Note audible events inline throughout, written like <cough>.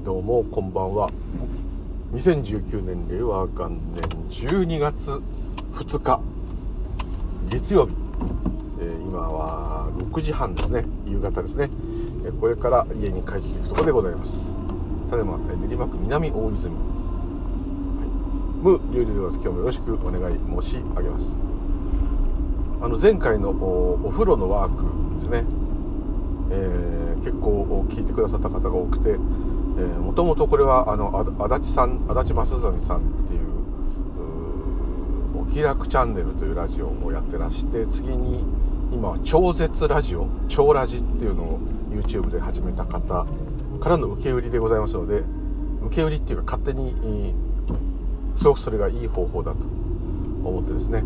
ー、どうもこんばんは。2019年令和元年12月2日月曜日、えー、今は6時半ですね。夕方ですね、えこれから家に帰っていくところでございます。ただいま練馬区南大泉、はい、無流々でございます。今日もよろしくお願い申し上げます。あの前回のお風呂のワークですね。えー、結構聞いてくださった方が多くてもともとこれはあの足立さん足立正純さんっていうお気楽チャンネルというラジオをやってらして次に今は超絶ラジオ超ラジっていうのを YouTube で始めた方からの受け売りでございますので受け売りっていうか勝手にすごくそれがいい方法だと思ってですね。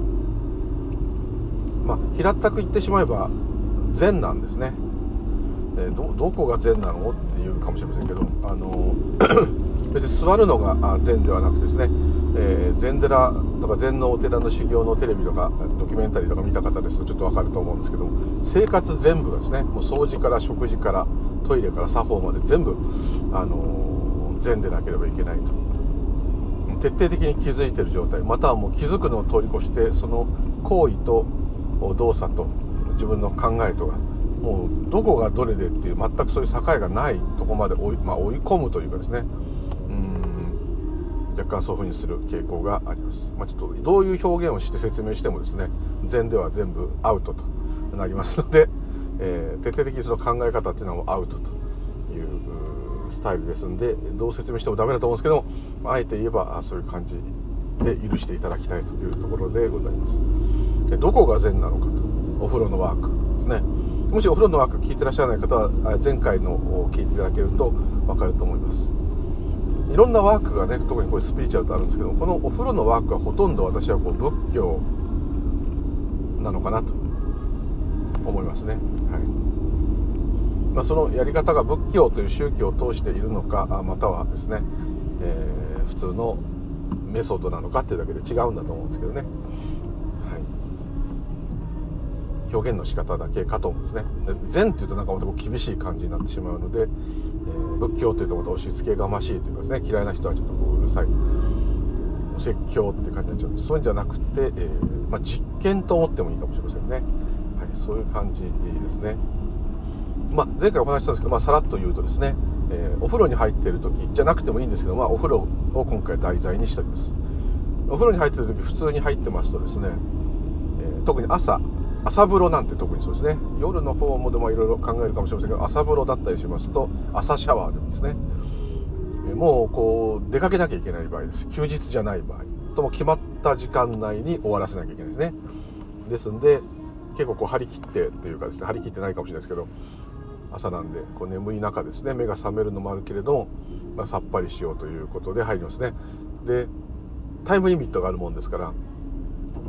まあ平ったく言ってしまえば善なんですね。えー、どどこが善なの？っていうかもしれませんけどあの <clears throat> 別に座るのが善ではなくてですね、えー、禅寺とか禅のお寺の修行のテレビとかドキュメンタリーとか見た方ですとちょっと分かると思うんですけど生活全部がですねもう掃除から食事からトイレから作法まで全部、あの善でなければいけないと。徹底的に気づいてる状態。またはもう気づくのを通り越してその行為と動作と自分の考えとがもうどこがどれでっていう全くそういう境がないとこまで追い,、まあ、追い込むというかですね。うん。若干そういうふうにする傾向があります、まあ、ちょっとどういう表現をして説明してもですね禅では全部アウトとなりますので、<laughs> えー、徹底的にその考え方っていうのはもうアウトというスタイルですんでどう説明してもダメだと思うんですけどもあえて言えばそういう感じで許していただきたいというところでございます。でどこが禅なのかと。お風呂のワークですね。もしお風呂のワーク聞いてらっしゃらない方は前回のを聞いていただけると分かると思います。いろんなワークがね特にこれスピリチュアルとあるんですけどこのお風呂のワークはほとんど私はこう仏教なのかなと思いますね、はい。まあ、そのやり方が仏教という宗教を通しているのかまたはですね、えー、普通のメソッドなのかっていうだけで違うんだと思うんですけどね。表現の仕方だけかと思うんですね。禅っていうとなんかまた厳しい感じになってしまうので、えー、仏教っていうとまた押し付けがましいというかですね嫌いな人はちょっとこううるさい説教って感じになっちゃうそういうんじゃなくて、えー、まあ、実験と思ってもいいかもしれませんね、はい、そういう感じですね、まあ、前回お話したんですけど、まあ、さらっと言うとですね、えー、お風呂に入ってる時じゃなくてもいいんですけど、まあ、お風呂を今回題材にしております。お風呂に入ってる時普通に入ってますとですね、えー、特に朝朝風呂なんて特にそうですね。夜の方もでもいろいろ考えるかもしれませんけど朝風呂だったりしますと朝シャワーでもですね。もうこう出かけなきゃいけない場合です。休日じゃない場合。とも決まった時間内に終わらせなきゃいけないですね。ですんで結構こう張り切ってというかですね張り切ってないかもしれないですけど朝なんでこう眠い中ですね目が覚めるのもあるけれども、まあ、さっぱりしようということで入りますね。でタイムリミットがあるもんですから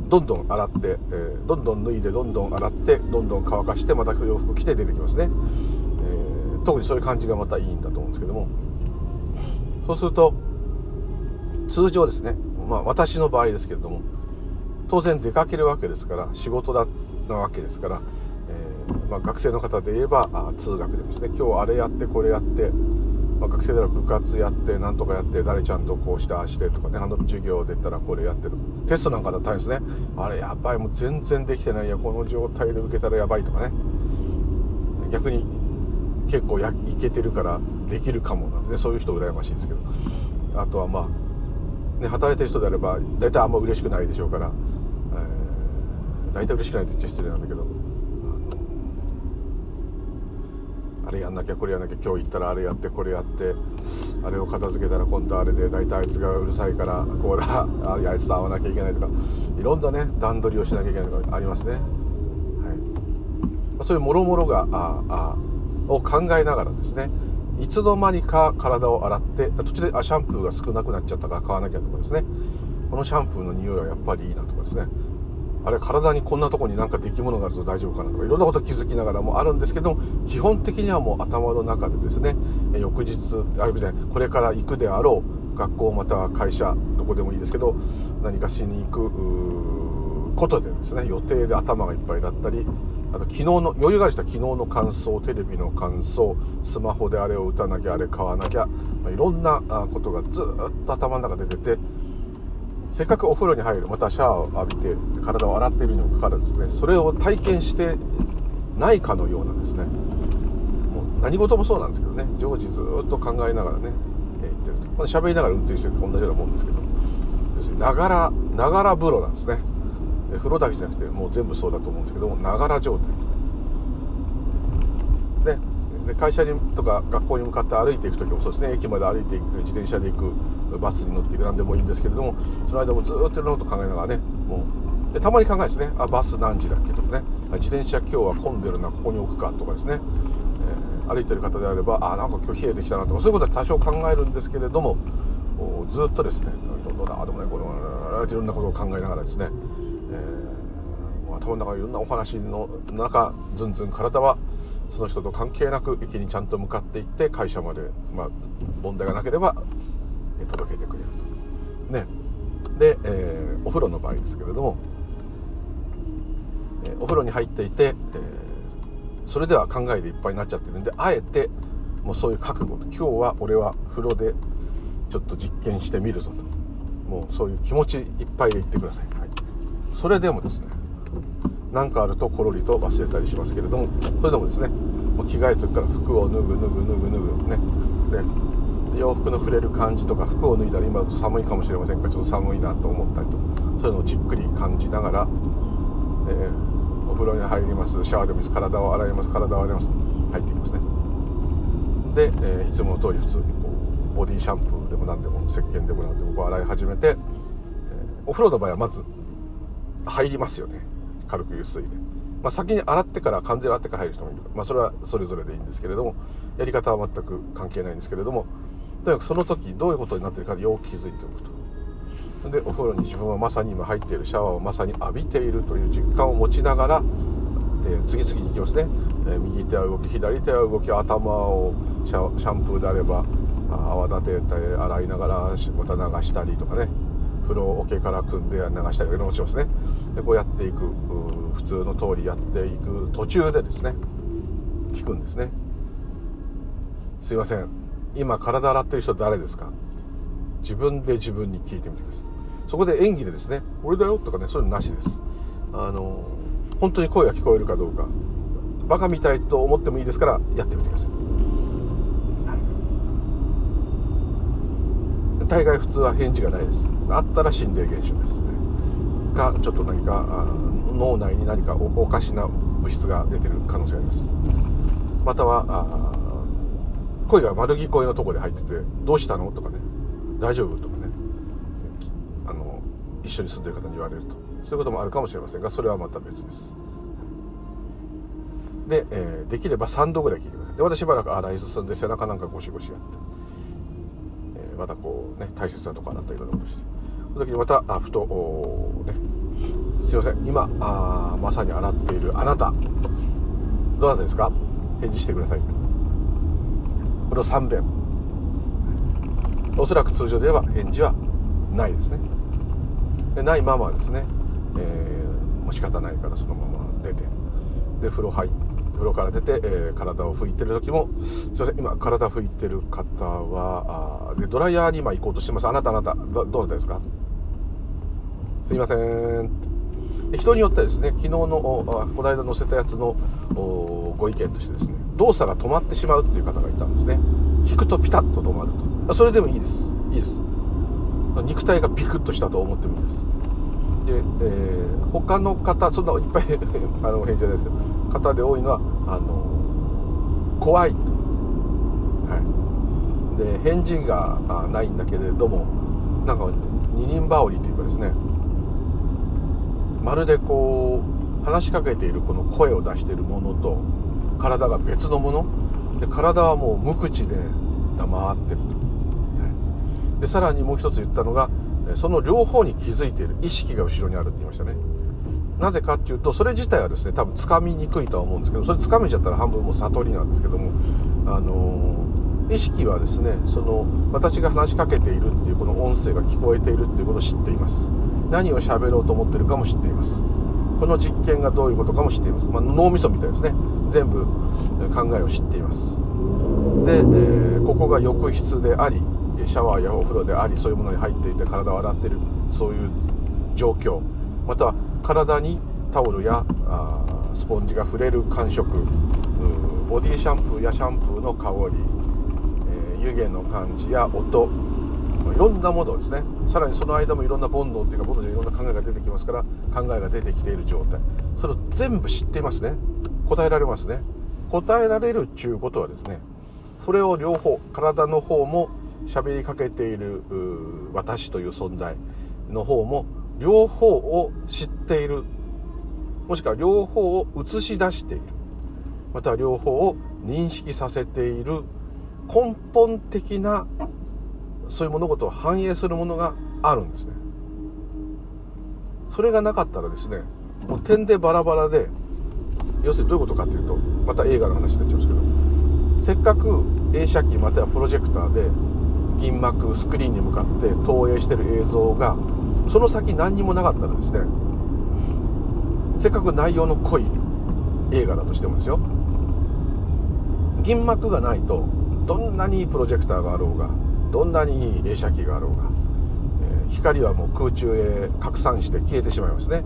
どんどん洗って、えー、どんどん脱いでどんどん洗ってどんどん乾かしてまた洋服着て出てきますね、えー、特にそういう感じがまたいいんだと思うんですけども。そうすると通常ですね。まあ私の場合ですけれども当然出かけるわけですから仕事だなわけですから、えー、まあ、学生の方で言えば通学でですね。今日あれやってこれやってまあ、学生なら部活やってなんとかやって誰ちゃんとこうしてああしてとかねあの授業出たらこれやってとかテストなんかだったんですね。あれやばいもう全然できてない。やこの状態で受けたらやばいとかね。逆に結構やいけてるからできるかもなんでねそういう人羨ましいんですけど。あとはまあ、ね、働いてる人であれば大体あんま嬉しくないでしょうから、えー、大体嬉しくないって言っちゃ失礼なんだけど。あれやんなきゃこれやんなきゃ今日行ったらあれやってこれやってあれを片付けたら今度あれで大体あいつがうるさいからこうだ <laughs> あいつと会わなきゃいけないとかいろんなね段取りをしなきゃいけないとかありますね、はい。まそういうもろもろがああを考えながらですねいつの間にか体を洗って途中であシャンプーが少なくなっちゃったから買わなきゃとかですね。このシャンプーの匂いはやっぱりいいなとかですね。あれ体にこんなとこになんか出来物があると大丈夫かなとかいろんなこと気づきながらもあるんですけど基本的にはもう頭の中でですね翌日あじゃないこれから行くであろう学校または会社どこでもいいですけど何かしに行くことでですね予定で頭がいっぱいだったりあと昨日の余裕がある人は昨日の感想テレビの感想スマホであれを打たなきゃあれ買わなきゃ、まあ、いろんなことがずっと頭の中で出ててせっかくお風呂に入るまたシャワーを浴びて体を洗っているにもかかわらずですねそれを体験してないかのようなですね。もう何事もそうなんですけどね常時ずっと考えながらね言ってると、まあ、喋りながら運転してると同じようなもんですけど要するにながらながら風呂なんですね。風呂だけじゃなくてもう全部そうだと思うんですけどもながら状態。で会社にとか学校に向かって歩いていく時もそうですね。駅まで歩いていく自転車で行くバスに乗っていく何でもいいんですけれどもその間もずっといろんなこと考えながらねもうでたまに考えですね。あバス何時だっけとかね。自転車今日は混んでるなここに置くかとかですね、えー、歩いてる方であればあなんか今日冷えてきたなとかそういうことは多少考えるんですけれどもずっとですねどうだでもねこのいろんなことを考えながらですね、えー、頭の中いろんなお話の中ずんずん体はその人と関係なく駅にちゃんと向かっていって会社まで、まあ、問題がなければ届けてくれると。ね、で、えー、お風呂の場合ですけれども、えー、お風呂に入っていて、えー、それでは考えでいっぱいになっちゃってるんであえてもうそういう覚悟今日は俺は風呂でちょっと実験してみるぞと。もうそういう気持ちいっぱいで言ってください、はい、それでもですね何かあるとコロリと忘れたりしますけれどもそれでもですねもう着替える時から服を脱ぐ脱ぐ脱ぐ脱ぐね。で洋服の触れる感じとか服を脱いだら今だと寒いかもしれませんがちょっと寒いなと思ったりとそういうのをじっくり感じながら、えー、お風呂に入ります。シャワーで水体を洗います。体を洗います。入っていきますね。で、えー、いつもの通り普通にこうボディシャンプーでも何でも石鹸でも何でもこう洗い始めて、えー、お風呂の場合はまず入りますよね。軽くゆすいで、まあ、先に洗ってから完全に洗ってから入る人もいる。まあ、それはそれぞれでいいんですけれどもやり方は全く関係ないんですけれどもとにかくその時どういうことになってるかよく気づいておくと。でお風呂に自分はまさに今入っているシャワーをまさに浴びているという実感を持ちながら、えー、次々に行きますね、えー、右手は動き左手は動き頭をシャシャンプーであれば泡立てて洗いながらまた流したりとかね。風呂桶から組んで流したりもしますね。でこうやっていく普通の通りやっていく途中でですね聞くんですね。すいません。今体洗ってる人誰ですか？自分で自分に聞いてみてください。そこで演技でですね俺だよとかねそういうのなしです。あの本当に声が聞こえるかどうかバカみたいと思ってもいいですからやってみてください。大概普通は返事がないです。あったら心霊現象ですね。かちょっと何か脳内に何かおかしな物質が出てる可能性があります。または声が丸聞こえのとこで入ってて「どうしたの?」とかね「大丈夫?」とかね。あの一緒に住んでる方に言われると。そういうこともあるかもしれませんがそれはまた別です。で、えー、できれば3度ぐらい聞いてください。で私しばらく洗い進んで背中なんかゴシゴシやって。またこうね大切なとこ洗ったりいろんなことしてその時にまたあふとねすいません今あまさに洗っているあなたどうなたですか？返事してくださいと。これを3遍。おそらく通常では返事はないですね。でないままですね、えー、もう仕方ないからそのまま出て。で風呂入って風呂から出て、えー、体を拭いてる時もすいません今体拭いてる方はあでドライヤーに今行こうとしてます。あなたあなたどどなたですか？すいません人によってはですね昨日のこの間載せたやつのご意見としてですね動作が止まってしまうっていう方がいたんですね。聞くとピタッと止まると。それでもいいです。いいです。肉体がピクッとしたと思ってもいいです。で、えー、他の方そんないっぱい <laughs> あの返事じゃないですけど方で多いのはあの怖い、はい、で返事がないんだけれどもなんか二人羽織というかですねまるでこう話しかけているこの声を出しているものと体が別のもの。で体はもう無口で黙ってる。と、はい、でさらにもう一つ言ったのがその両方に気づいている意識が後ろにあるって言いましたね。なぜかっていうとそれ自体はですね多分つかみにくいとは思うんですけどそれつかめちゃったら半分もう悟りなんですけどもあの意識はですねその私が話しかけているっていうこの音声が聞こえているっていうことを知っています。何を喋ろうと思ってるかも知っています。この実験がどういうことかも知っています、まあ、脳みそみたいですね。全部考えを知っています。で、えー、ここが浴室でありシャワーやお風呂でありそういうものに入っていて体を洗ってるそういう状況。また体にタオルやあスポンジが触れる感触ボディシャンプーやシャンプーの香り、えー、湯気の感じや音いろんなものですね。さらにその間もいろんな煩悩っていうか煩悩でいろんな考えが出てきますから考えが出てきている状態。それを全部知っていますね。答えられますね。答えられるっちゅうことはですねそれを両方体の方も喋りかけている私という存在の方も両方を知っている。もしくは両方を映し出している。または両方を認識させている根本的なそういう物事を反映するものがあるんですね。それがなかったらですねもう点でバラバラで要するにどういうことかっていうとまた映画の話になっちゃうんですけどせっかく映写機またはプロジェクターで銀幕スクリーンに向かって投影してる映像がその先何にもなかったらですね。せっかく内容の濃い映画だとしてもですよ。銀幕がないとどんなにプロジェクターがあろうがどんなにいい映写機があろうが、えー、光はもう空中へ拡散して消えてしまいますね。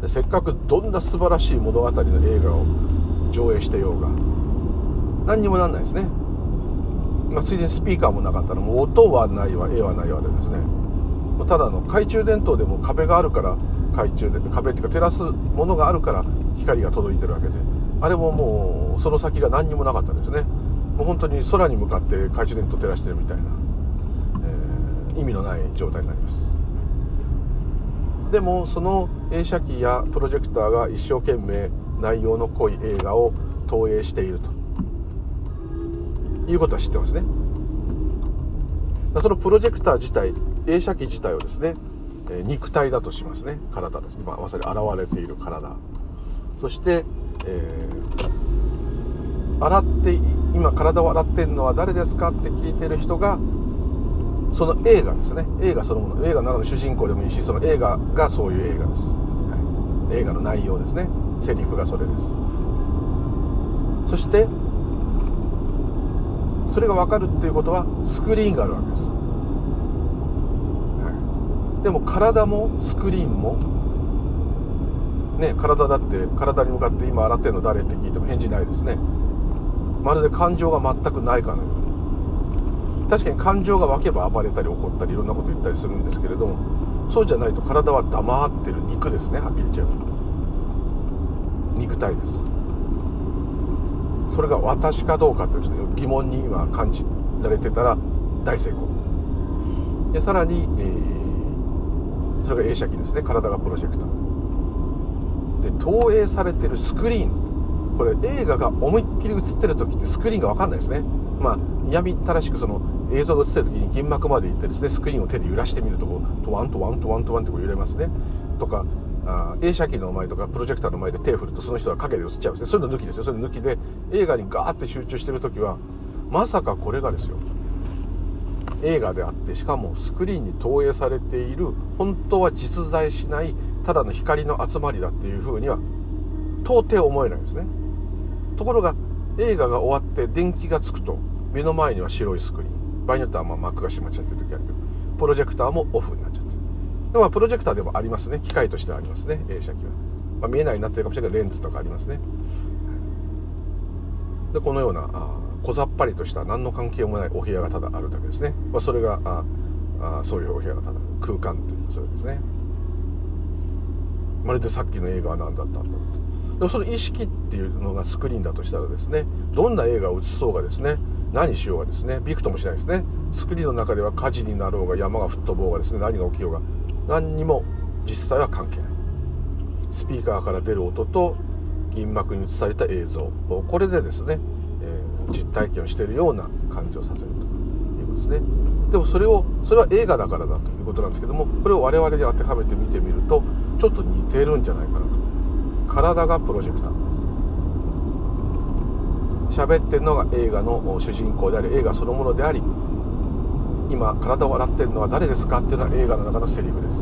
でせっかくどんな素晴らしい物語の映画を上映してようが何にもなんないですね。まあ、ついでにスピーカーもなかったらもう音はないわ絵はないわでですね。ただの懐中電灯でも壁があるから懐中で壁っていうか照らすものがあるから光が届いてるわけで。あれももうその先が何にもなかったんですね。もう本当に空に向かって懐中電灯照らしてるみたいな、えー、意味のない状態になります。でもその映写機やプロジェクターが一生懸命内容の濃い映画を投影していると。いうことは知ってますね。そのプロジェクター自体映写機自体をですねえ肉体だとしますね。体です。今まさに現れている体。そして、えー、洗って今体を洗ってるのは誰ですかって聞いてる人がその映画ですね。映画そのもの。映画の中の主人公でもいいしその映画がそういう映画です、はい、映画の内容ですね。セリフがそれです。そしてそれが分かるっていうことはスクリーンがあるわけです。でも体もスクリーンもね体だって体に向かって今洗ってんの誰って聞いても返事ないですね。まるで感情が全くないかのように。確かに感情が湧けば暴れたり怒ったりいろんなこと言ったりするんですけれどもそうじゃないと体は黙ってる肉ですねはっきり言っちゃうと肉体です。それが私かどうかという疑問に今感じられてたら大成功。でさらに、えーそれが映写機ですね。体がプロジェクターで投影されてるスクリーン。これ映画が思いっきり映ってる時ってスクリーンが分かんないですね。まあ嫌みったらしくその映像が映ってる時に銀幕まで行ってですねスクリーンを手で揺らしてみるとこうトワントワントワントワンってこう揺れますね。とかあ映写機の前とかプロジェクターの前で手を振るとその人は影で映っちゃうんですね。そういうの抜きですよ。そういうの抜きで映画にガーって集中してる時はまさかこれがですよ。映画であってしかもスクリーンに投影されている本当は実在しないただの光の集まりだっていうふうには到底思えないですね。ところが映画が終わって電気がつくと目の前には白いスクリーン。場合によってはまあ幕が閉まっちゃってる時あるけどプロジェクターもオフになっちゃってる。でもプロジェクターでもありますね。機械としてはありますね。映写機は、まあ、見えないようになってるかもしれないけどレンズとかありますね。でこのような小ざっぱりとした何の関係もないお部屋がただあるだけですね、まあ、それがああそういうお部屋がただ空間というかそれですね。まるでさっきの映画は何だったんだろうと。でもその意識っていうのがスクリーンだとしたらですねどんな映画を映そうがですね何しようがですねびくともしないですね。スクリーンの中では火事になろうが山が吹っ飛ぼうがですね何が起きようが何にも実際は関係ない。スピーカーから出る音と銀幕に映された映像。これでですね実体験をしているような感じをさせるということですね。でもそれをそれは映画だからだということなんですけどもこれを我々に当てはめて見てみるとちょっと似てるんじゃないかなと。体がプロジェクター。喋ってるのが映画の主人公であり映画そのものであり今体を洗ってるのは誰ですかっていうのは映画の中のセリフです、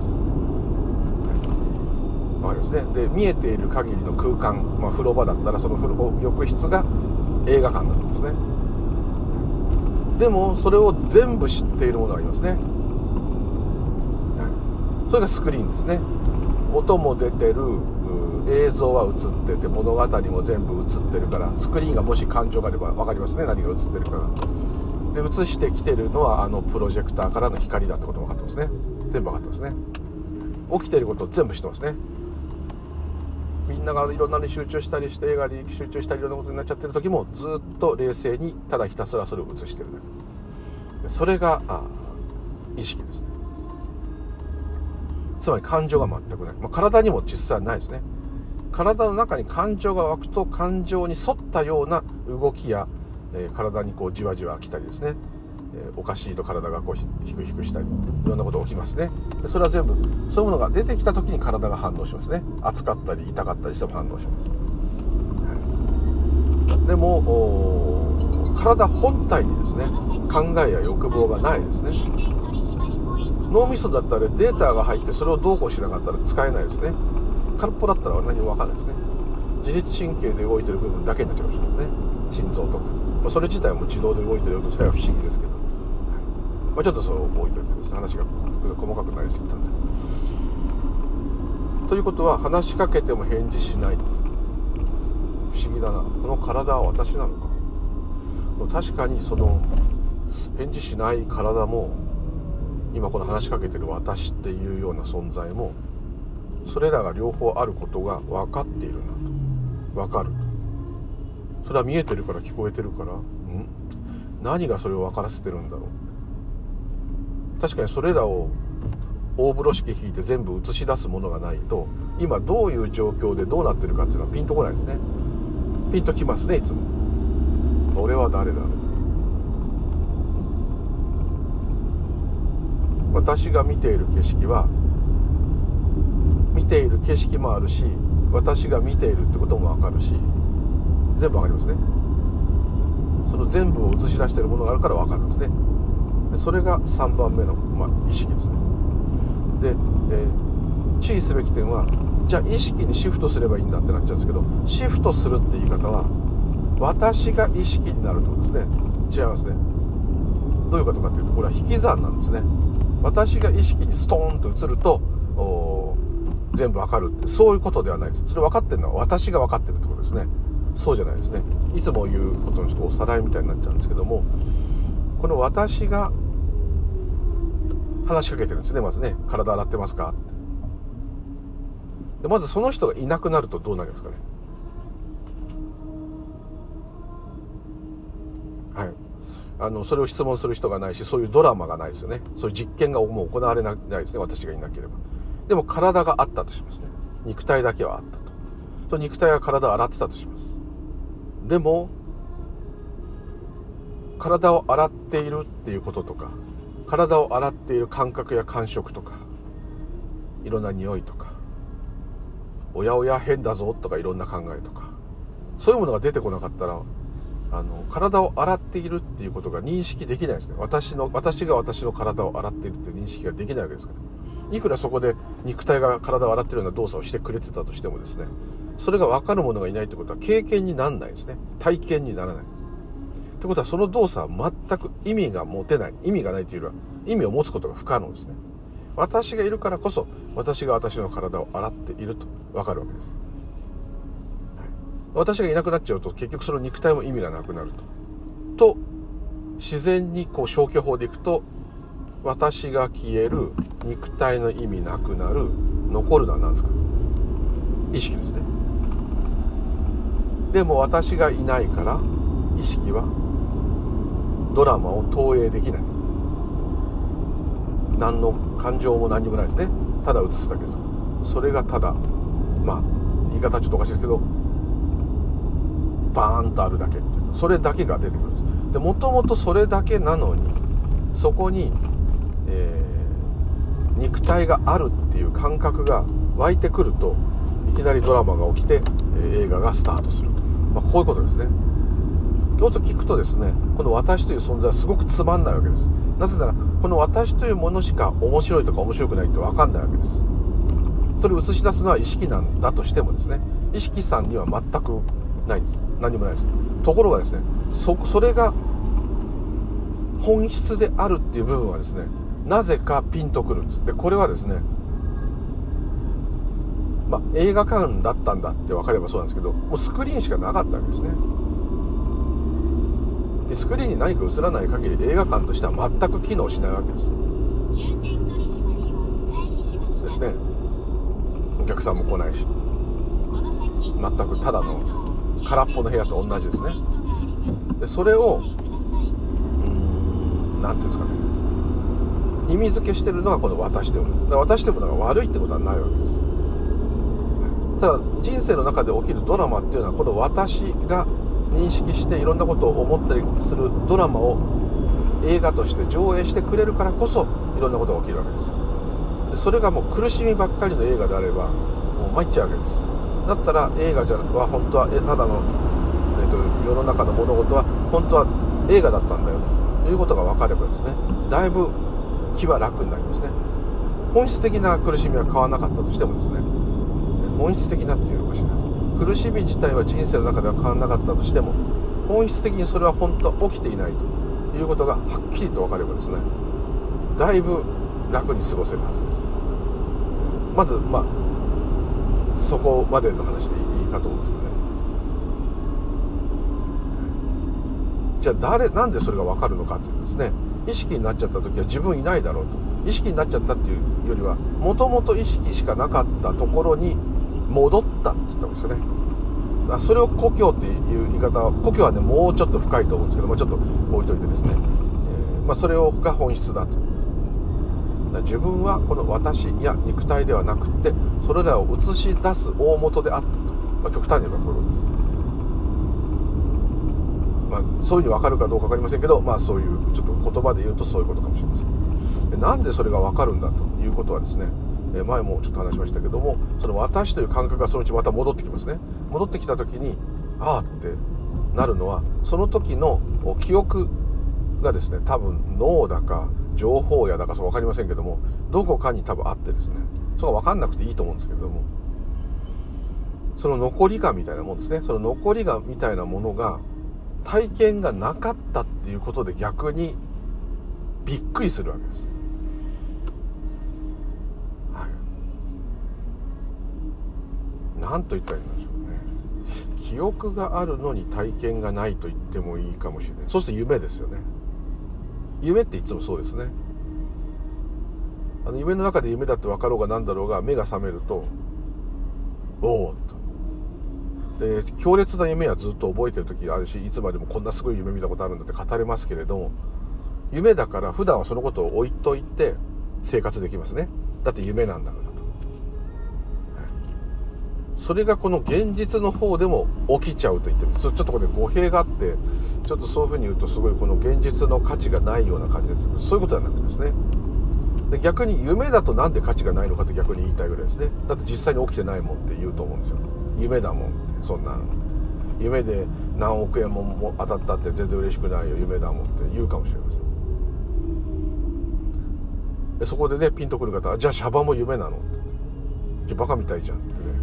わかりますね。で見えている限りの空間、まあ、風呂場だったらその風呂浴室が映画館だったんですね。でもそれを全部知っているものがありますね、それがスクリーンですね。音も出てる映像は映ってて物語も全部映ってるからスクリーンがもし感情があれば分かりますね。何が映ってるかで映してきてるのはあのプロジェクターからの光だってことも分かってますね。全部分かってますね。起きてることを全部知ってますね。みんながいろんなに集中したりして映画に集中したりいろんなことになっちゃってる時もずっと冷静にただひたすらそれを映してる。だけそれが意識です。ねつまり感情が全くない、まあ、体にも実際はないですね。体の中に感情が湧くと感情に沿ったような動きや、えー、体にこうじわじわ来たりですね、えー、おかしいと体がこうヒクヒクしたりいろんなこと起きますね。でそれは全部そういうものが出てきた時に体が反応しますね。熱かったり痛かったりしても反応します、はい、でも体本体にですね考えや欲望がないですね。脳みそだったらデータが入ってそれをどうこうしなかったら使えないですね。空っぽだったら何も分かんないですね。自律神経で動いてる部分だけになっちゃうかもしれないですね。心臓とか、まあ、それ自体も自動で動いてること自体は不思議ですけど、まあ、ちょっとそう置いといてです。話が細かくなりすぎたんです。けどということは話しかけても返事しない。不思議だな。この体は私なのか。確かにその返事しない体も今この話しかけてる私っていうような存在もそれらが両方あることが分かっているんだと。分かると。それは見えてるから聞こえてるからん？何がそれを分からせてるんだろう。確かにそれらを大風呂敷引いて全部映し出すものがないと今どういう状況でどうなってるかっていうのはピンとこないですね。ピンときますねいつも。俺は誰だろう。私が見ている景色は見ている景色もあるし私が見ているってことも分かるし全部分かりますね。その全部を映し出しているものがあるから分かるんですね。それが3番目の、まあ、意識ですね。で、えー、注意すべき点はじゃあ意識にシフトすればいいんだってなっちゃうんですけどシフトするって言い方は私が意識になるってことですね。違いますね。どういうことかっていうとこれは引き算なんですね。私が意識にストーンと移ると全部わかるってそういうことではないです。それ分かってるのは私が分かってるってことですね。そうじゃないですね。いつも言うことのちょっとおさらいみたいになっちゃうんですけどもこの私が話しかけてるんですねまずね体洗ってますか？ってでまずその人がいなくなるとどうなりますかね？はいあのそれを質問する人がないしそういうドラマがないですよねそういう実験がもう行われないですね私がいなければでも体があったとしますね。肉体だけはあったと。と肉体は体を洗ってたとします。でも、体を洗っているっていうこととか、体を洗っている感覚や感触とか、いろんな匂いとか、おやおや変だぞとかいろんな考えとか、そういうものが出てこなかったら、あの、体を洗っているっていうことが認識できないですね。私の、私が私の体を洗っているっていう認識ができないわけですから。いくらそこで肉体が体を洗ってるような動作をしてくれてたとしてもですねそれが分かる者がいないってことは経験になんないですね体験にならないってことはその動作は全く意味が持てない意味がないというよりは意味を持つことが不可能ですね。私がいるからこそ私が私の体を洗っていると分かるわけです、はい、私がいなくなっちゃうと結局その肉体も意味がなくなると。と自然にこう消去法でいくと私が消える肉体の意味なくなる残るのは何ですか？意識ですね。でも私がいないから意識はドラマを投影できない。何の感情も何にもないですね。ただ映すだけです。それがただまあ言い方ちょっとおかしいですけどバーンとあるだけそれだけが出てくるんです。でもともとそれだけなのにそこにえー、肉体があるっていう感覚が湧いてくるといきなりドラマが起きて、え、映画がスタートすると、まあ、こういうことですね。どうぞ聞くとですねこの私という存在はすごくつまんないわけです。なぜならこの私というものしか面白いとか面白くないって分かんないわけです。それを映し出すのは意識なんだとしてもですね意識さんには全くないんです。何もないです。ところがですねそそれが本質であるっていう部分はですねなぜかピンとくるんです。でこれはですねまあ、映画館だったんだって分かればそうなんですけどもうスクリーンしかなかったわけですね。でスクリーンに何か映らない限り映画館としては全く機能しないわけです。ですね。お客さんも来ないし。全くただの空っぽの部屋と同じですね。でそれをうん何ていうんですかね。意味付けしてるのがこの私でも私でもが悪いってことはないわけです。ただ人生の中で起きるドラマっていうのはこの私が認識していろんなことを思ったりするドラマを映画として上映してくれるからこそいろんなことが起きるわけです。それがもう苦しみばっかりの映画であればもう参っちゃうわけです。だったら映画じゃは本当はただの、えーと、世の中の物事は本当は映画だったんだよということが分かればですねだいぶ気は楽になりますね。本質的な苦しみは変わらなかったとしてもですね本質的なっていうのかしら。苦しみ自体は人生の中では変わらなかったとしても本質的にそれは本当は起きていないということがはっきりと分かればですねだいぶ楽に過ごせるはずです。まずまあそこまでの話でいいかと思うんですけどね。じゃあ誰なんでそれが分かるのかというとですね意識になっちゃった時は自分いないだろうと。意識になっちゃったっていうよりはもともと意識しかなかったところに戻ったって言ったんですよね。それを故郷っていう言い方は故郷はねもうちょっと深いと思うんですけどもちょっと置いといてですね、えー、まあ、それをが本質だと。自分はこの私や肉体ではなくてそれらを映し出す大元であったと、まあ、極端に言えばこういうことです、まあ、そういうふうに分かるかどうか分かりませんけど、まあ、そういうちょっと言葉で言うとそういうことかもしれません。でなんでそれが分かるんだということはですね前もちょっと話しましたけどもその私という感覚がそのうちまた戻ってきますね。戻ってきた時にああってなるのはその時の記憶がですね多分脳だか情報やだかそう分かりませんけどもどこかに多分あってですね。それが分かんなくていいと思うんですけれどもその残りがみたいなもんですね。その残りがみたいなものが体験がなかったっていうことで逆にびっくりするわけです。はい。なんと言ったらいいんでしょうね。記憶があるのに体験がないと言ってもいいかもしれない。そうすると夢ですよね。夢っていつもそうですねあの夢の中で夢だって分かろうが何だろうが目が覚めるとおおとで強烈な夢はずっと覚えてる時あるしいつまでもこんなすごい夢見たことあるんだって語れますけれども夢だから普段はそのことを置いといて生活できますねだって夢なんだからそれがこの現実の方でも起きちゃうと言ってる。ちょっとこれ語弊があってちょっとそういうふうに言うとすごいこの現実の価値がないような感じです。けどそういうことじゃなくてですね。で逆に夢だとなんで価値がないのかって逆に言いたいぐらいですね。だって実際に起きてないもんって言うと思うんですよ。夢だもんってそんな。夢で何億円も当たったって全然嬉しくないよ。夢だもんって言うかもしれません。でそこでねピンとくる方はじゃあシャバも夢なのって。バカみたいじゃんってね。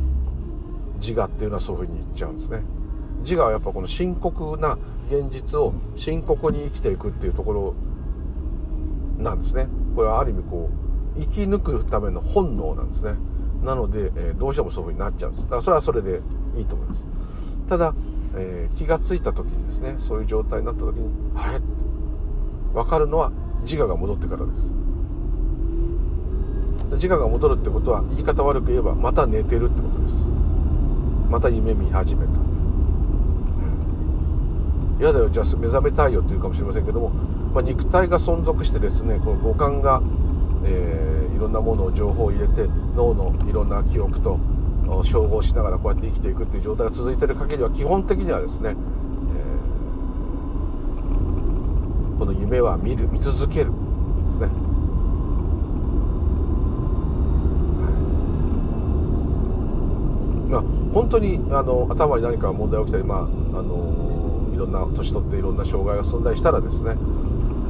自我っていうのはそういうふうに言っちゃうんですね。自我はやっぱこの深刻な現実を深刻に生きていくっていうところなんですね。これはある意味こう生き抜くための本能なんですね。なので、えー、どうしてもそういうふうになっちゃうんです。だからそれはそれでいいと思います。ただ、えー、気が付いた時にですねそういう状態になった時にあれ？分かるのは自我が戻ってからです。自我が戻るってことは言い方悪く言えばまた寝てるってことです。また夢見始めた。嫌だよじゃあ目覚めたいよって言うかもしれませんけども、まあ、肉体が存続してですねこの五感が、えー、いろんなものを情報を入れて脳のいろんな記憶と照合しながらこうやって生きていくっていう状態が続いている限りは基本的にはですね、えー、この夢は見る見続けるですね。まあ、本当にあの頭に何か問題が起きたり、まあ、あのいろんな年取っていろんな障害が進んだりしたらですねあ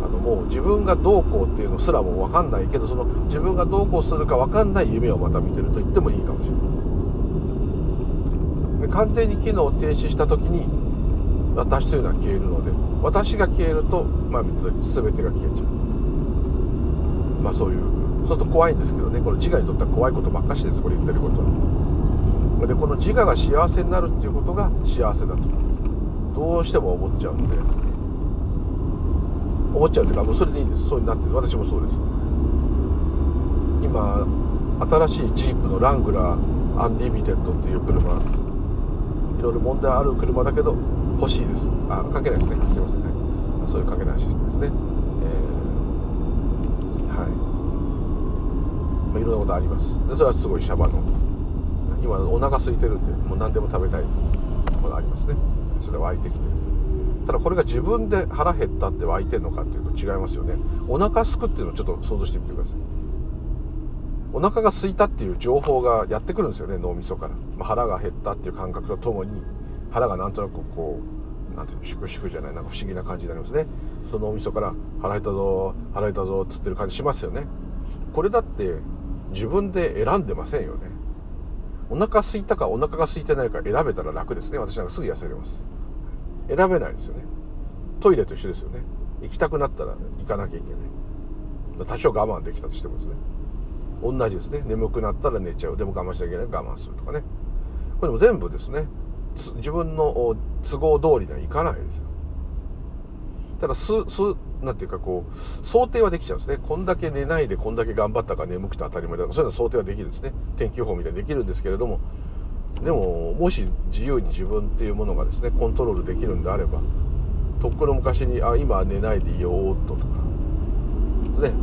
のもう自分がどうこうっていうのすらも分かんないけどその自分がどうこうするか分かんない夢をまた見てると言ってもいいかもしれない。で完全に機能を停止した時に私というのは消えるので私が消えるとまあ全てが消えちゃう。まあそういうそうすると怖いんですけどねこの自我にとっては怖いことばっかしですこれ言ってることは。でこの自我が幸せになるっていうことが幸せだとどうしても思っちゃうんで。思っちゃうというかもうそれでいいんです。そうになってる。私もそうです。今新しいジープのラングラーアンリミテッドっていう車いろいろ問題ある車だけど欲しいです。あ関係ないですね。すいませんね。そういう関係ないシステムですね、えー、はい、まあ、いろんなことあります。でそれはすごいシャバの。今お腹空いてるんでもう何でも食べたいものありますね。それ湧いてきて。るただこれが自分で腹減ったって湧いてるのかっていうと違いますよね。お腹すくっていうのをちょっと想像してみてください。お腹が空いたっていう情報がやってくるんですよね脳みそから、まあ、腹が減ったっていう感覚とともに腹がなんとなくこうなんていうの粛々じゃないなんか不思議な感じになりますね。その脳みそから腹減ったぞ腹減ったぞっつってる感じしますよね。これだって自分で選んでませんよね。お腹空いたかお腹が空いてないか選べたら楽ですね。私なんかすぐ痩せれます。選べないですよね。トイレと一緒ですよね。行きたくなったら行かなきゃいけない。多少我慢できたとしてもですね。同じですね。眠くなったら寝ちゃう。でも我慢しなきゃいけない。我慢するとかね。これも全部ですね。自分の都合通りにはいかないですよ。ただすすなんていうかこう想定はできちゃうんですね。こんだけ寝ないでこんだけ頑張ったか眠くて当たり前だとかそういうのは想定はできるんですね。天気予報みたいにできるんですけれども。でももし自由に自分っていうものがですねコントロールできるんであればとっくの昔に「あ今は寝ないでいよおっと」とかね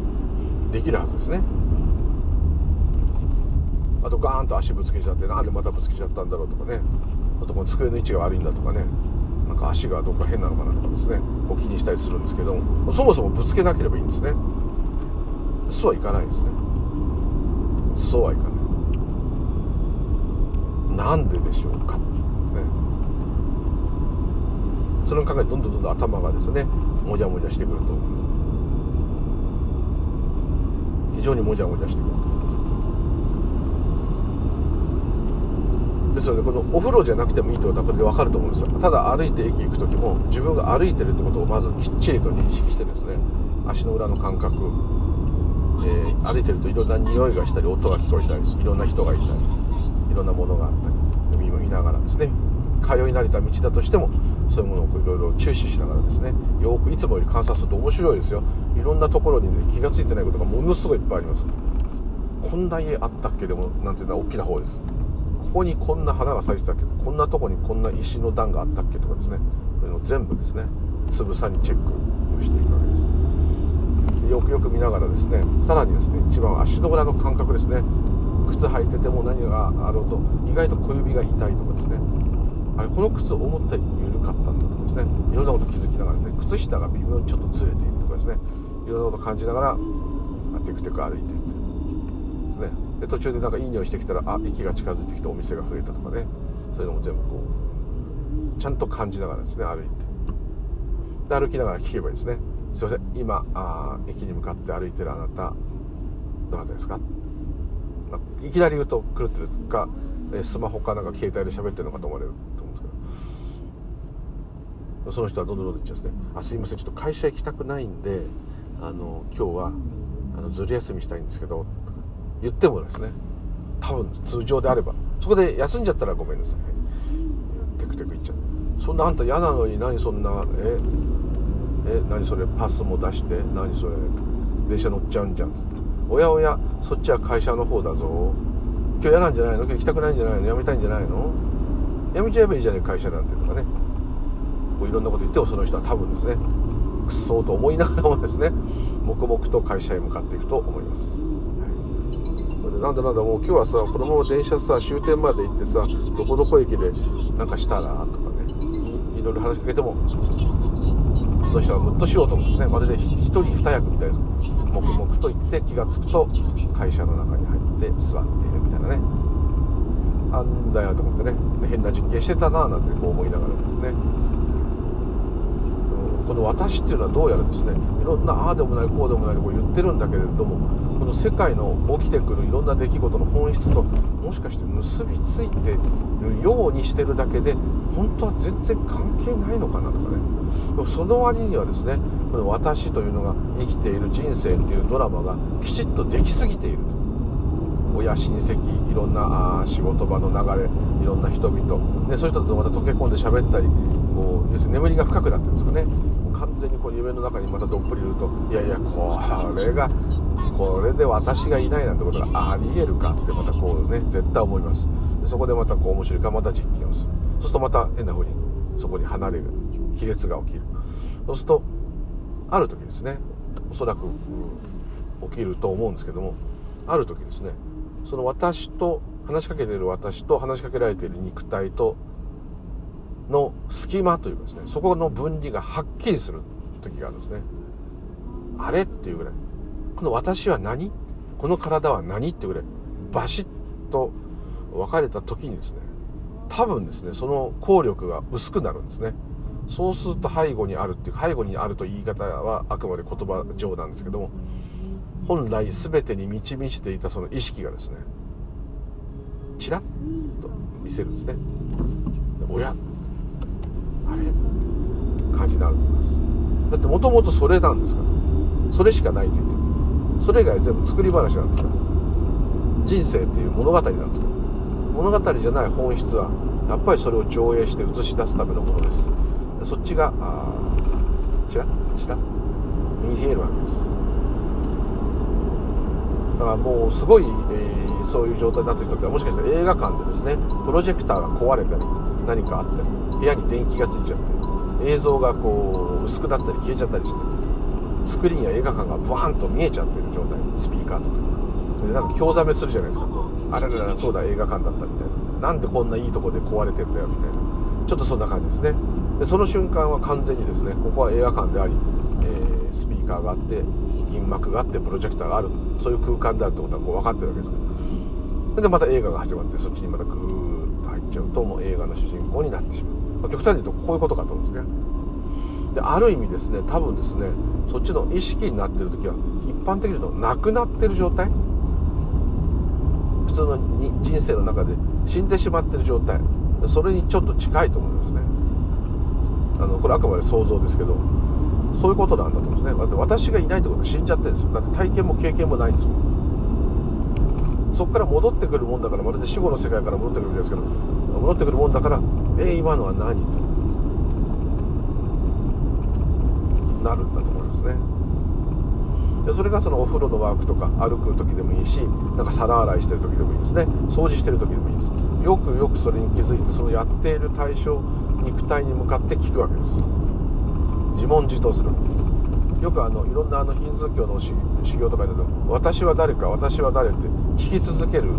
できるはずですね。あとガーンと足ぶつけちゃってなんでまたぶつけちゃったんだろうとかね。あとこの机の位置が悪いんだとかね。なんか足がどっか変なのかなとかですね。お気にしたりするんですけども。そもそもぶつけなければいいんですね。そうはいかないですね。そうはいかない。なんででしょうか、ね、その考えどんどんどんどん頭がですねもじゃもじゃしてくると思います。非常にもじゃもじゃしてくる。ですのでこのお風呂じゃなくてもいいってことはこれで分かると思うんですよ。ただ歩いて駅行く時も自分が歩いてるってことをまずきっちりと認識してですね。足の裏の感覚、えー、歩いてるといろんな匂いがしたり音が聞こえたりいろんな人がいたりいろんなものがあったり見見ながらですね。通い慣れた道だとしてもそういうものをいろいろ注視しながらですね。よくいつもより観察すると面白いですよ。いろんなところにね気が付いてないことがものすごいいっぱいあります。こんな家あったっけ？でもなんていうのは大きな方です。ここにこんな花が咲いてたっけこんなとこにこんな石の段があったっけとかですね。そういうの全部ですね。つぶさにチェックをしていくわけです。よくよく見ながらですねさらにですね一番足の裏の感覚ですね。靴履いてても何があろうと意外と小指が痛いとかですね。あれこの靴思ったより緩かったんだとかですね。いろんなこと気づきながらね靴下が微妙にちょっとずれているとかですね。いろんなこと感じながらテクテク歩いていってで途中でなんかいい匂いしてきたらあ駅が近づいてきてお店が増えたとかね。そういうのも全部こうちゃんと感じながらですね歩いて。で歩きながら聞けばいいですね。すいません今あ駅に向かって歩いてるあなたどなたですか？まあ、いきなり言うと狂ってるか、スマホかなんか携帯で喋ってるのかと思われると思うんですけど。その人はどんどんどんどん言っちゃうんですね「あすいませんちょっと会社行きたくないんであの今日はあのずる休みしたいんですけど」言ってもですね多分通常であればそこで休んじゃったらごめんなさい、ね、テクテク言っちゃう。そんなあんた嫌なのに何そんなえ？え？何それ？パスも出して何それ？電車乗っちゃうんじゃん。おやおやそっちは会社の方だぞ。今日嫌なんじゃないの？今日行きたくないんじゃないの？辞めたいんじゃないの？辞めちゃえばいいじゃない会社なんてとかね。こういろんなこと言ってもその人は多分ですねくっそうと思いながらもですね黙々と会社へ向かっていくと思います、なんだなんだもう今日はさこのまま電車さ終点まで行ってさどこどこ駅でなんかしたらとかね。いろいろ話しかけてもその人はムッとしようと思うんですねまるで一人二役みたいです。黙々と言って気が付くと会社の中に入って座っているみたいなね。あんだよと思ってね。変な実験してたななんてこう思いながらですね。この私っていうのはどうやらですねいろんなああでもないこうでもないとこう言ってるんだけれどもこの世界の起きてくるいろんな出来事の本質ともしかして結びついてるようにしてるだけで本当は全然関係ないのかなとかね。でもその割にはですねこの私というのが生きている人生っていうドラマがきちっとできすぎている親親戚いろんなあ仕事場の流れいろんな人々、ね、そういう人とまた溶け込んで喋ったりこう要するに眠りが深くなってるんですかね。完全にこう夢の中にまたどっぷりいるといやいやこれがこれで私がいないなんてことがありえるかってまたこうね絶対思います。でそこでまたこう面白いからまた実験をする。そうするとまた変な風にそこに離れる。亀裂が起きる。そうするとある時ですねおそらく起きると思うんですけどもある時ですねその私と話しかけてる私と話しかけられている肉体との隙間というかですね。そこの分離がはっきりする時があるんですね。あれっていうぐらい。この私は何？この体は何っていうぐらいバシッと分かれた時にですね多分ですねその効力が薄くなるんですね。そうすると背後にあるっていう背後にあると言い方はあくまで言葉上なんですけども本来全てに満ち満ちていたその意識がですねチラッと見せるんですね。おやあれ感じになると思いますだってもともとそれなんですからそれしかないと言ってそれ以外全部作り話なんですから人生っていう物語なんですから物語じゃない本質はやっぱりそれを上映して映し出すためのものです。そっちがあチラッチラッ見えるわけです。だからもうすごい、えー、そういう状態になってる時はもしかしたら映画館でですねプロジェクターが壊れたり何かあったり部屋に電気がついちゃって映像がこう薄くなったり消えちゃったりしてスクリーンや映画館がバーンと見えちゃってる状態スピーカーとか。でなんか興ざめするじゃないですか。あれららそうだ映画館だったみたいな。なんでこんないいとこで壊れてんだよみたいな。ちょっとそんな感じですね。でその瞬間は完全にですねここは映画館であり、えー、スピーカーがあって銀幕があってプロジェクターがあるそういう空間であるってことはこう分かってるわけですからでまた映画が始まってそっちにまたグーッと入っちゃうともう映画の主人公になってしまう、あ、極端に言うとこういうことかと思うんですね。である意味ですね多分ですねそっちの意識になってる時は一般的に言うとなくなってる状態。普通の人生の中で死んでしまってる状態。それにちょっと近いと思いますね。あのこれあくまで想像ですけどそういうことなんだと思うんですね。だって私がいないってことは死んじゃってるんですよ。だって体験も経験もないんですもん。そこから戻ってくるもんだからまるで死後の世界から戻ってくるんですけど戻ってくるもんだからえ、今のは何と？なるんだと思いますね。でそれがそのお風呂のワークとか歩く時でもいいしなんか皿洗いしてる時でもいいですね。掃除してる時でもいいです。よくよくそれに気づいてそのやっている対象肉体に向かって聞くわけです。自問自答するよくあのいろんなあのヒンズー教の修行とかで私は誰か私は誰って聞き続ける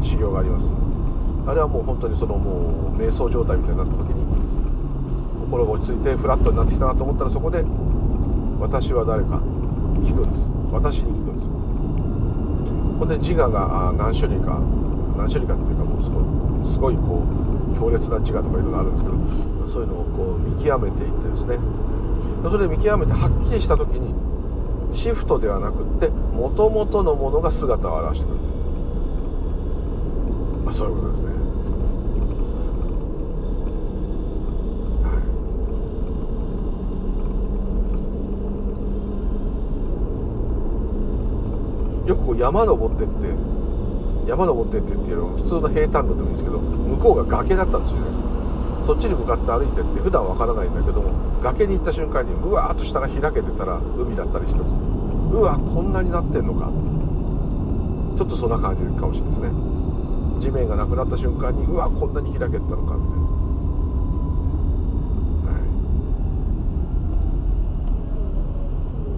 修行があります。あれはもう本当にそのもう瞑想状態みたいになった時に心が落ち着いてフラットになってきたなと思ったらそこで私は誰か聞くんです。私に聞くんです。ほんで自我が何種類か何種類かっていうかもうすごいすごいこう強烈な自我とかいろいろあるんですけどそういうのをこう見極めていってですね。それで見極めてはっきりした時にシフトではなくって元々のものが姿を現してくる、あ、そういうことですね。よくこう山登ってって山登ってってっていうのは普通の平坦路でもいいんですけど向こうが崖だったんですよねそっちに向かって歩いてって普段わからないんだけども崖に行った瞬間にうわーっと下が開けてたら海だったりしてうわこんなになってんのか。ちょっとそんな感じかもしれないですね。地面がなくなった瞬間にうわこんなに開けたのかみたい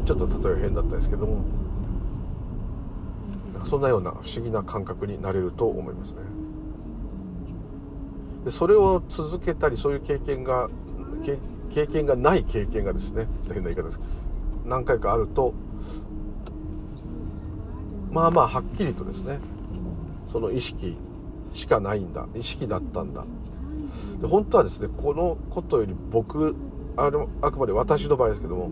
な、ちょっと例え変だったですけどもそんなような不思議な感覚になれると思いますね。でそれを続けたりそういう経験が経験がない経験がですね変な言い方です。何回かあるとまあまあはっきりとですねその意識しかないんだ。意識だったんだ。で本当はですねこのことより僕あれもあくまで私の場合ですけども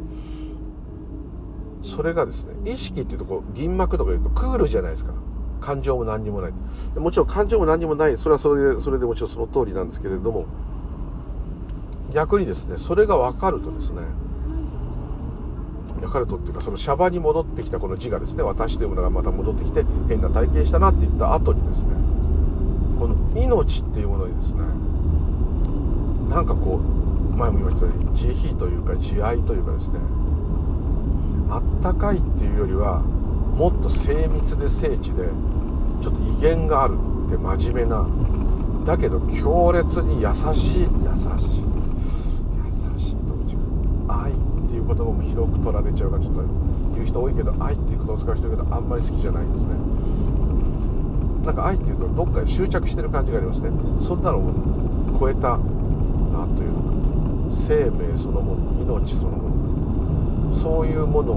それがですね意識っていうとこう銀幕とか言うとクールじゃないですか。感情も何にもない。もちろん感情も何にもない。それはそれでそれでもちろんその通りなんですけれども逆にですねそれが分かるとですね分かるとっていうかそのシャバに戻ってきたこの字がですね私というものがまた戻ってきて変な体験したなって言った後にですねこの命っていうものにですねなんかこう前も言いましたように慈悲というか慈愛というかですねあったかいっていうよりはもっと精密で精緻でちょっと威厳があるって真面目なだけど強烈に優しい優しい優しいと違う。愛っていう言葉も広く取られちゃうからちょっと言う人多いけど愛っていうことを使う人いるけどあんまり好きじゃないんですね。なんか愛っていうとどっかで執着してる感じがありますね。そんなのを超えたなという。か生命そのもの命そのもの。そういうもの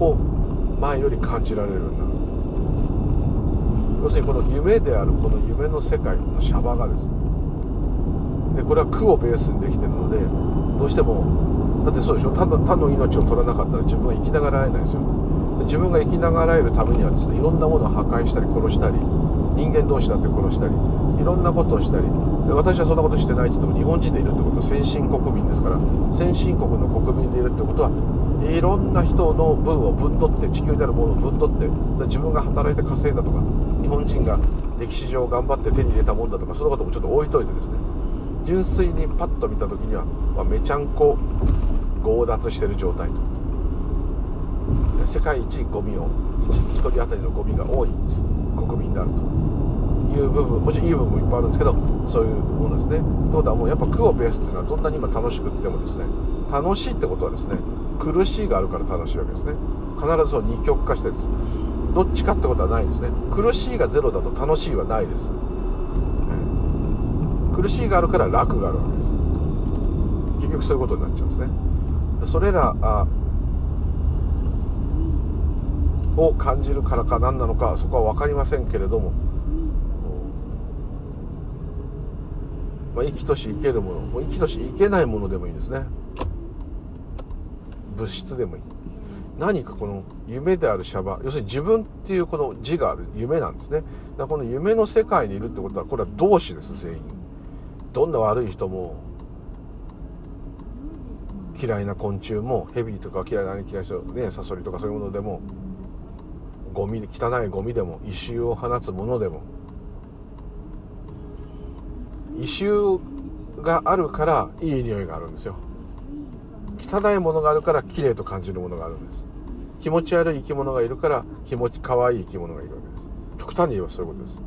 を前より感じられるようになる要するにこの夢であるこの夢の世界のシャバがですね。でこれは苦をベースにできてるのでどうしてもだってそうでしょ。他の他の命を取らなかったら自分は生きながら会えないですよ。自分が生きながらえるためにはですねいろんなものを破壊したり殺したり人間同士だって殺したりいろんなことをしたり私はそんなことしてないって言っても日本人でいるってことは先進国民ですから先進国の国民でいるってことはいろんな人の分を分取って地球であるものを分取って自分が働いて稼いだとか日本人が歴史上頑張って手に入れたもんだとかそのこともちょっと置いといてですね純粋にパッと見た時には、まあ、めちゃんこ強奪してる状態と。世界一ゴミを 1, 人当たりのゴミが多い国民であるという部分もちろんいい部分もいっぱいあるんですけどそういうものですね。ということはもうやっぱ苦をベースっていうのはどんなに今楽しくってもですね楽しいってことはですね苦しいがあるから楽しいわけですね。必ずそう二極化してるんですどっちかってことはないんですね。苦しいがゼロだと楽しいはないです、ね、苦しいがあるから楽があるわけです。結局そういうことになっちゃうんですね。それらあを感じるからか何なのかそこは分かりませんけれども、まあ、生きとし生けるもの。もう生きとし生けないものでもいいんですね。物質でもいい。何かこの夢であるシャバ。要するに自分っていうこの字がある。夢なんですね。だこの夢の世界にいるってことはこれは同志です全員。どんな悪い人も嫌いな昆虫もヘビとか嫌いな嫌いな人ねサソリとかそういうものでもゴミ汚いゴミでも異臭を放つものでも異臭があるからいい匂いがあるんですよ。汚いものがあるから綺麗と感じるものがあるんです。気持ち悪い生き物がいるから気持ち可愛い生き物がいるわけです。極端に言えばそういうことです。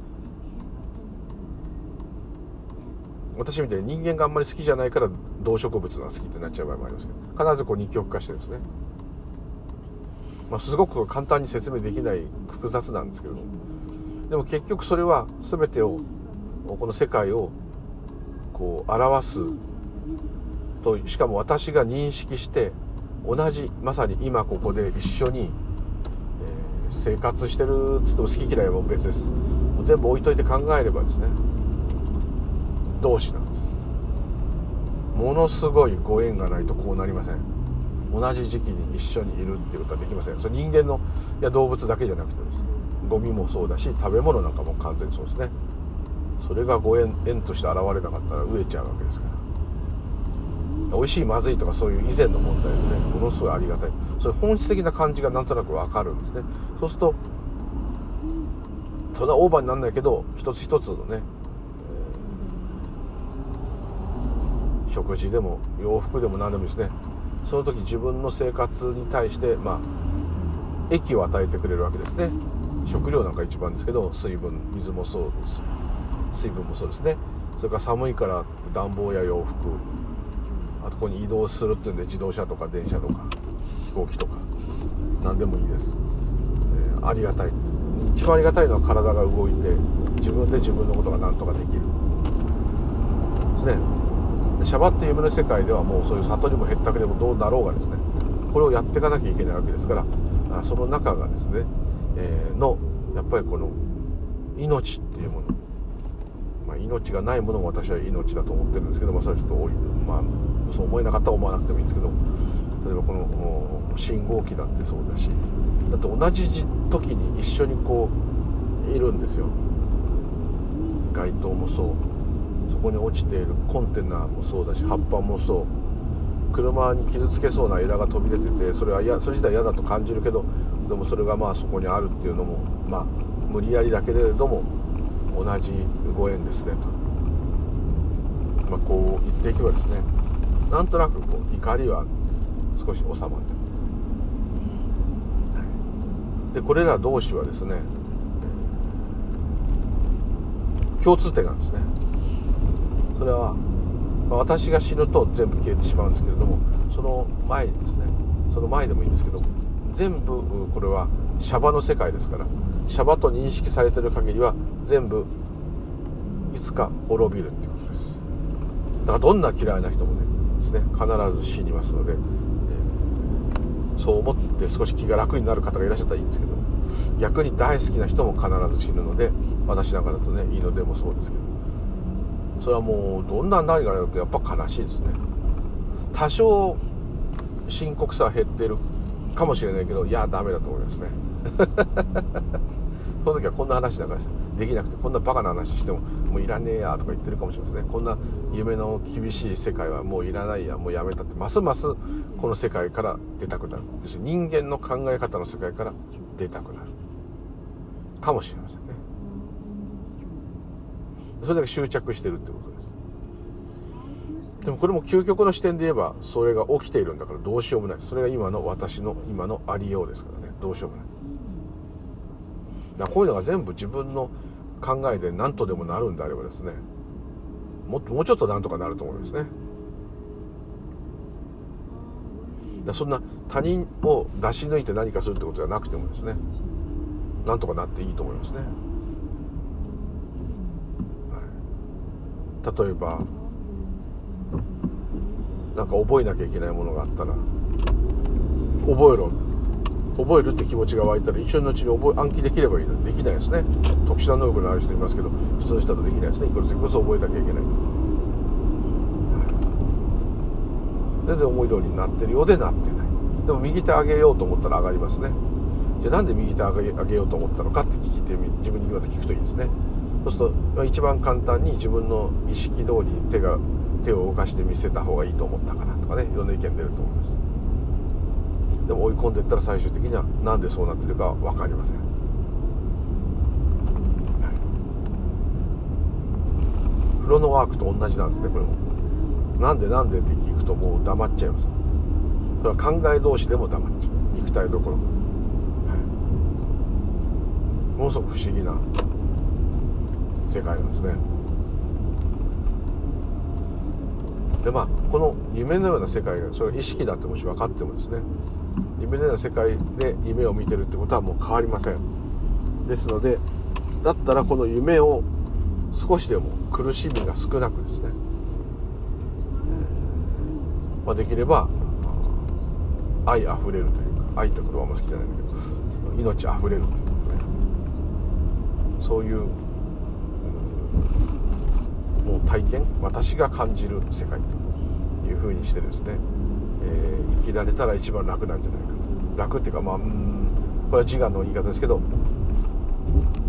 私みたいに人間があんまり好きじゃないから動植物が好きってなっちゃう場合もありますけど必ずこう二極化してですね。まあ、すごく簡単に説明できない複雑なんですけどでも結局それは全てをこの世界をこう表すとしかも私が認識して同じまさに今ここで一緒に、え、生活してるっつっても好き嫌いは別です。全部置いといて考えればですね同志なんですものすごいご縁がないとこうなりません。同じ時期に一緒にいるっていうことはできません。それ人間のいや動物だけじゃなくてです。ねゴミもそうだし食べ物なんかも完全にそうですね。それがご縁縁として現れなかったら飢えちゃうわけですから。美味しいまずいとかそういう以前の問題でねものすごいありがたい。そういう本質的な感じがなんとなくわかるんですね。そうするとそんなオーバーにならないけど一つ一つのね、えー、食事でも洋服でも何でもいいですね。その時自分の生活に対してまあ液を与えてくれるわけですね。食料なんか一番ですけど水分水もそうです水分もそうですね。それから寒いから暖房や洋服あとここに移動するっていうんで自動車とか電車とか飛行機とか何でもいいです、えー、ありがたい。一番ありがたいのは体が動いて自分で自分のことが何とかできる。ですね。シャバっていう夢の世界ではもうそういう悟りもへったくれもどうなろうがですねこれをやっていかなきゃいけないわけですからその中がですね、えー、のやっぱりこの命っていうもの、まあ、命がないものも私は命だと思ってるんですけどもそれはちょっと多い。まあそう思えなかったら思わなくてもいいんですけど例えばこの信号機だってそうだしだって同じ時に一緒にこういるんですよ街灯もそうそこに落ちているコンテナもそうだし葉っぱもそう。車に傷つけそうな枝が飛び出ててそれはやそれ自体嫌だと感じるけどでもそれがまあそこにあるっていうのもまあ無理やりだけれども同じご縁ですねと、まあ、こう言っていけばですねなんとなくこう怒りは少し収まって。でこれら同士はですね共通点なんですね。それは、私が死ぬと全部消えてしまうんですけれどもその前にですねその前でもいいんですけど全部これはシャバの世界ですからシャバと認識されてる限りは全部いつか滅びるってことです。だからどんな嫌いな人もねですね必ず死にますので、えー、そう思って少し気が楽になる方がいらっしゃったらいいんですけど逆に大好きな人も必ず死ぬので私なんかだとねいいのでもそうですけどそれはもうどんな何があるとやっぱ悲しいですね。多少深刻さは減ってるかもしれないけどいやダメだと思いますね。<laughs> その時はこんな話なんかできなくてこんなバカな話してももういらねえやとか言ってるかもしれませんね。こんな夢の厳しい世界はもういらないやもうやめたってますますこの世界から出たくなる。人間の考え方の世界から出たくなる。かもしれません。それだけ執着してるってことです。でもこれも究極の視点で言えばそれが起きているんだからどうしようもない。それが今の私の今のありようですからね。どうしようもない。だこういうのが全部自分の考えで何とでもなるんであればですねもっともうちょっとなんとかなると思いますね。だそんな他人を出し抜いて何かするってことじゃなくてもですねなんとかなっていいと思いますね、はい、例えばなんか覚えなきゃいけないものがあったら覚えろ。覚えるって気持ちが湧いたら一緒のうちに覚え暗記できればいいの。にできないですね。特殊な能力のある人いますけど普通の人だとできないですね。いくらせこそ覚えなきゃいけない。全然思い通りになってるようでなってない。でも右手上げようと思ったら上がりますね。じゃあなんで右手上げようと思ったのかって聞いて自分にまた聞くといいですね。そうすると一番簡単に自分の意識通り手が手を動かして見せた方がいいと思ったからとかねいろんな意見出ると思います。でも追い込んでいったら最終的には何でそうなってるか分かりません、はい、フロノワークと同じなんですねこれも。なんでなんでって聞くともう黙っちゃいます。それは考え同士でも黙っちゃう。肉体どころか、はい、ものすごく不思議な世界なんですね。でまあこの夢のような世界がそれが意識だってもし分かってもですね。夢のような世界で夢を見てるってことはもう変わりません。ですのでだったらこの夢を少しでも苦しみが少なくですね、まあ、できれば愛あふれるというか愛って言葉も好きじゃないんだけど命あふれるというかね。そういうもう体験私が感じる世界というふうにしてですねえー、生きられたら一番楽なんじゃないかと。楽っていうかまあうんこれは自我の言い方ですけど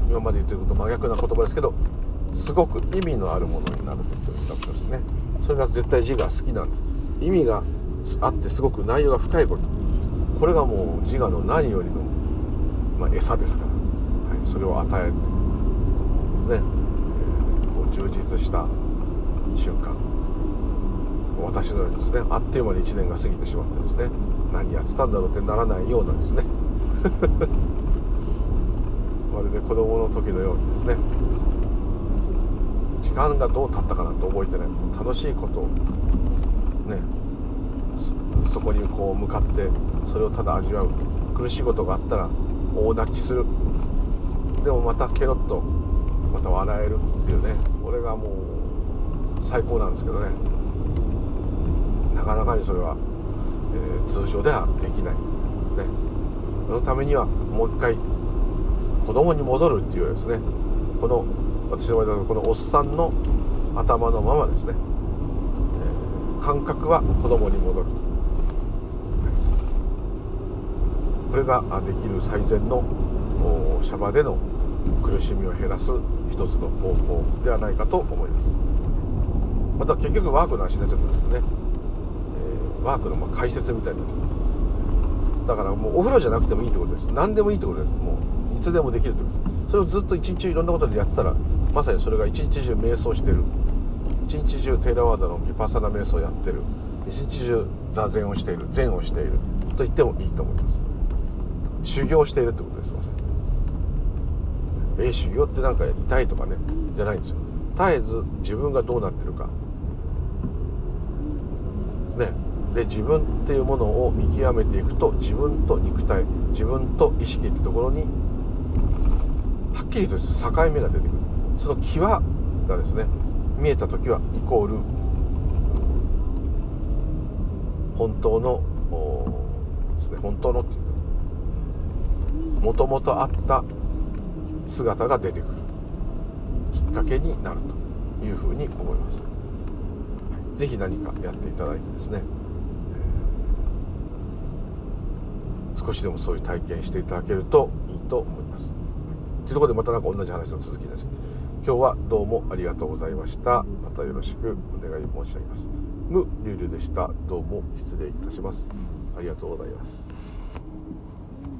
今まで言ってること真逆な言葉ですけどすごく意味のあるものになると言ってるんですね。それが絶対自我好きなんです。意味があってすごく内容が深いこと。これがもう自我の何よりの、まあ、餌ですから、はい、それを与えてですね、えー、こう充実した瞬間。私のようにですね。あっという間に1年が過ぎてしまってですね。何やってたんだろうってならないようなですね。<laughs> まるで子供の時のようにですね。時間がどう経ったかなんて覚えてない。楽しいことをね。そこにこう向かってそれをただ味わう。苦しいことがあったら大泣きする。でもまたケロッとまた笑えるっていうね。これがもう最高なんですけどね。なかなかにそれは、えー、通常ではできないですね。そのためにはもう一回子供に戻るっていうですね。この私の場合はこのおっさんの頭のままですね、えー、感覚は子供に戻る。これができる最善のシャバでの苦しみを減らす一つの方法ではないかと思います。また結局ワークの話になっちゃったんですけどね、えー、ワークのま解説みたいな。っちゃっただからもうお風呂じゃなくてもいいってことです。何でもいいってことです。もういつでもできるってことです。それをずっと一日いろんなことでやってたらまさにそれが一日中瞑想してる。一日中テーラワードのヴィパッサナ瞑想やってる。一日中座禅をしている。禅をしている。と言ってもいいと思います。修行しているってことです。まさにえ修行ってなんか痛いとかねじゃないんですよ。絶えず自分がどうなってるか。ですね。で自分っていうものを見極めていくと自分と肉体自分と意識ってところにはっきりと境目が出てくる。その際がですね見えた時はイコール本当のですね本当のっていうかもともとあった姿が出てくるきっかけになるというふうに思います。是非何かやっていただいてですね、少しでもそういう体験していただけるといいと思います。というところでまたなんか同じ話の続きです。今日はどうもありがとうございました。またよろしくお願い申し上げます。無リュウリュでした。どうも失礼いたします。ありがとうございます。